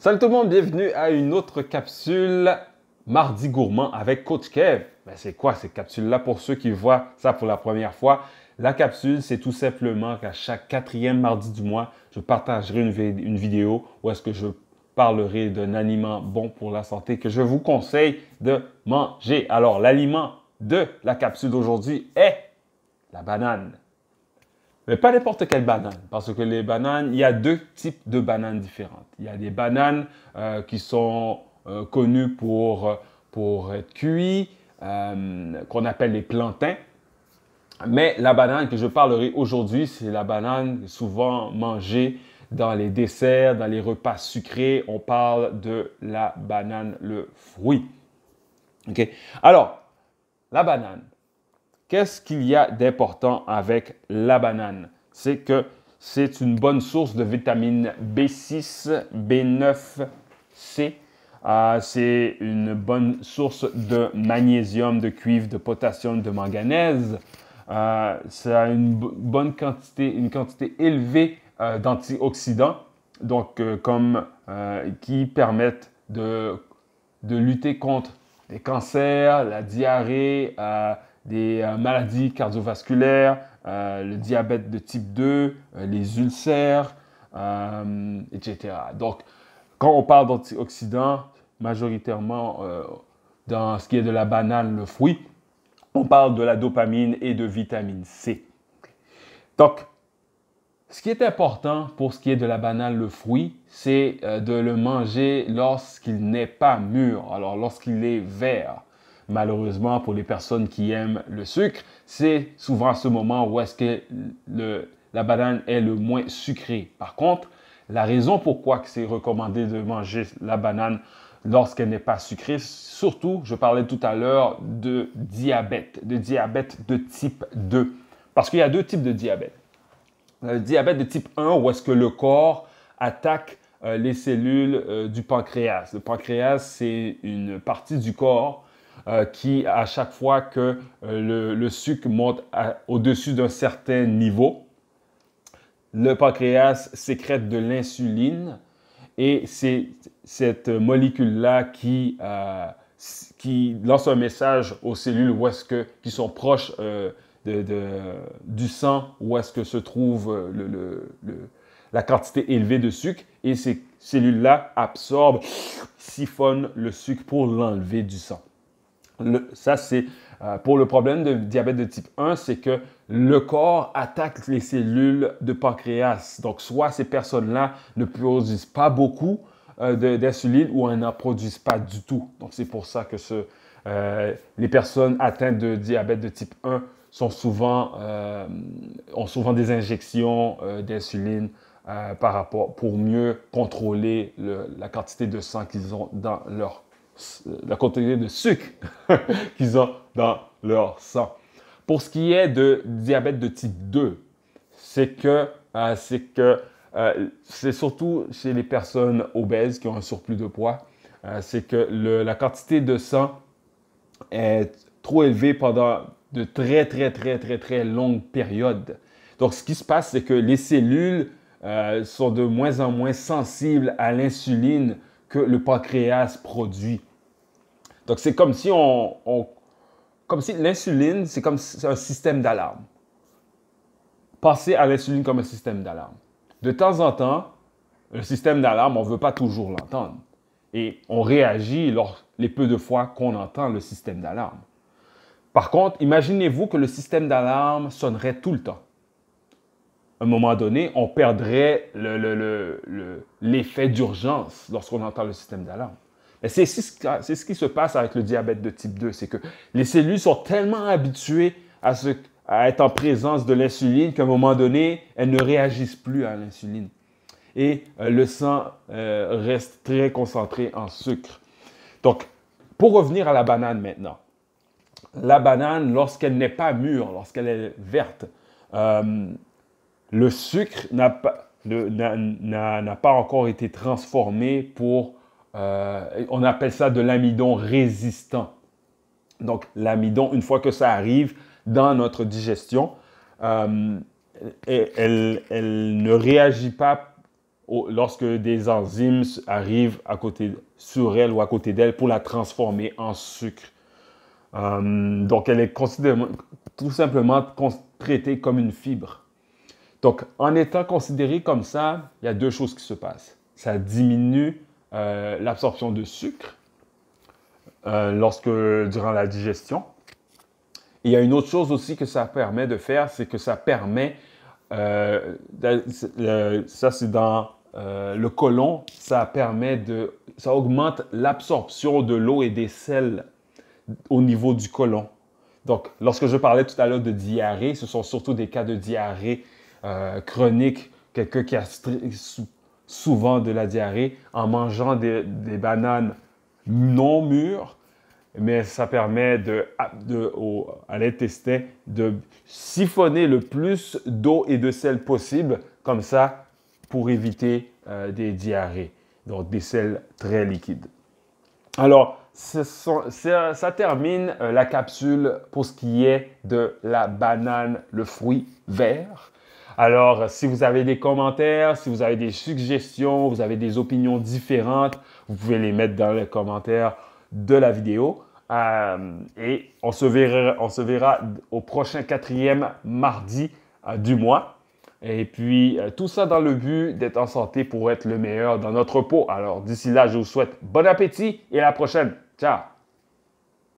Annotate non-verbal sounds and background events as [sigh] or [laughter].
Salut tout le monde, bienvenue à une autre capsule Mardi Gourmand avec Coach Kev. Ben, c'est quoi cette capsule-là? Pour ceux qui voient ça pour la première fois? La capsule, c'est tout simplement qu'à chaque quatrième mardi du mois, je partagerai une, une vidéo où est-ce que je parlerai d'un aliment bon pour la santé que je vous conseille de manger. Alors, l'aliment de la capsule d'aujourd'hui est la banane. Mais pas n'importe quelle banane, parce que les bananes, il y a deux types de bananes différentes. Il y a des bananes euh, qui sont euh, connues pour, pour être cuites, euh, qu'on appelle les plantains. Mais la banane que je parlerai aujourd'hui, c'est la banane souvent mangée dans les desserts, dans les repas sucrés. On parle de la banane, le fruit. OK? Alors, la banane. Qu'est-ce qu'il y a d'important avec la banane? C'est que c'est une bonne source de vitamine B6, B9, C. Euh, c'est une bonne source de magnésium, de cuivre, de potassium, de manganèse. Euh, ça a une bonne quantité, une quantité élevée euh, d'antioxydants, donc comme qui permettent de lutter contre les cancers, la diarrhée, des euh, maladies cardiovasculaires, euh, le diabète de type 2, euh, les ulcères, etc. Donc, quand on parle d'antioxydants, majoritairement dans ce qui est de la banane, le fruit, on parle de la dopamine et de vitamine C. Donc, ce qui est important pour ce qui est de la banane, le fruit, c'est de le manger lorsqu'il n'est pas mûr, alors lorsqu'il est vert malheureusement, pour les personnes qui aiment le sucre, c'est souvent ce moment où est-ce que la banane est le moins sucrée. Par contre, la raison pourquoi c'est recommandé de manger la banane lorsqu'elle n'est pas sucrée, surtout, je parlais tout à l'heure de diabète, de diabète de type 2. Parce qu'il y a deux types de diabète. Le diabète de type 1, où est-ce que le corps attaque euh, les cellules euh, du pancréas. Le pancréas, c'est une partie du corps euh, qui, à chaque fois que euh, le, sucre monte au-dessus d'un certain niveau, le pancréas sécrète de l'insuline et c'est cette molécule-là qui, euh, qui lance un message aux cellules où est-ce que, qui sont proches de, du sang, où est-ce que se trouve la quantité élevée de sucre et ces cellules-là absorbent, siphonnent le sucre pour l'enlever du sang ça, c'est euh, pour le problème de diabète de type 1, c'est que le corps attaque les cellules de pancréas. Donc, soit ces personnes-là ne produisent pas beaucoup euh, d'insuline ou elles n'en produisent pas du tout. Donc, c'est pour ça que euh, les personnes atteintes de diabète de type 1 sont souvent, ont souvent des injections d'insuline par pour mieux contrôler la quantité de sang qu'ils ont dans leur la quantité de sucre [laughs] qu'ils ont dans leur sang. Pour ce qui est de diabète de type 2, c'est que euh, euh, c'est surtout chez les personnes obèses qui ont un surplus de poids, euh, c'est que la quantité de sang est trop élevée pendant de très très très très très longues périodes. Donc ce qui se passe, c'est que les cellules sont de moins en moins sensibles à l'insuline que le pancréas produit. Donc, c'est comme si on, comme si l'insuline, c'est comme un système d'alarme. Passer à l'insuline comme un système d'alarme. De temps en temps, le système d'alarme, on ne veut pas toujours l'entendre. Et on réagit lors, les peu de fois qu'on entend le système d'alarme. Par contre, imaginez-vous que le système d'alarme sonnerait tout le temps. À un moment donné, on perdrait l'effet d'urgence lorsqu'on entend le système d'alarme. C'est ce qui se passe avec le diabète de type 2, c'est que les cellules sont tellement habituées à, être en présence de l'insuline qu'à un moment donné, elles ne réagissent plus à l'insuline. Et euh, le sang euh, reste très concentré en sucre. Donc, pour revenir à la banane maintenant, la banane, lorsqu'elle n'est pas mûre, lorsqu'elle est verte, euh, le sucre n'a pas, pas encore été transformé pour euh, on appelle ça de l'amidon résistant. Donc, l'amidon, une fois que ça arrive dans notre digestion, euh, elle, ne réagit pas lorsque des enzymes arrivent à côté, sur elle ou à côté d'elle pour la transformer en sucre. Euh, donc, elle est tout simplement traitée comme une fibre. Donc, en étant considérée comme ça, il y a deux choses qui se passent. Ça diminue euh, l'absorption de sucre euh, lorsque, durant la digestion. il y a une autre chose aussi que ça permet de faire, c'est que ça permet, ça c'est dans le côlon, ça permet de, ça augmente l'absorption de l'eau et des sels au niveau du côlon. Donc, lorsque je parlais tout à l'heure de diarrhée, ce sont surtout des cas de diarrhée euh, chronique, quelqu'un qui a souvent de la diarrhée en mangeant des, bananes non mûres, mais ça permet de, à l'intestin de siphonner le plus d'eau et de sel possible, comme ça, pour éviter euh, des diarrhées, donc des sels très liquides. Alors, ça, termine euh, la capsule pour ce qui est de la banane, le fruit vert. Alors, si vous avez des commentaires, si vous avez des suggestions, vous avez des opinions différentes, vous pouvez les mettre dans les commentaires de la vidéo. Euh, et on se, verra, au prochain quatrième mardi euh, du mois. Et puis, tout ça dans le but d'être en santé pour être le meilleur dans notre peau. Alors, d'ici là, je vous souhaite bon appétit et à la prochaine. Ciao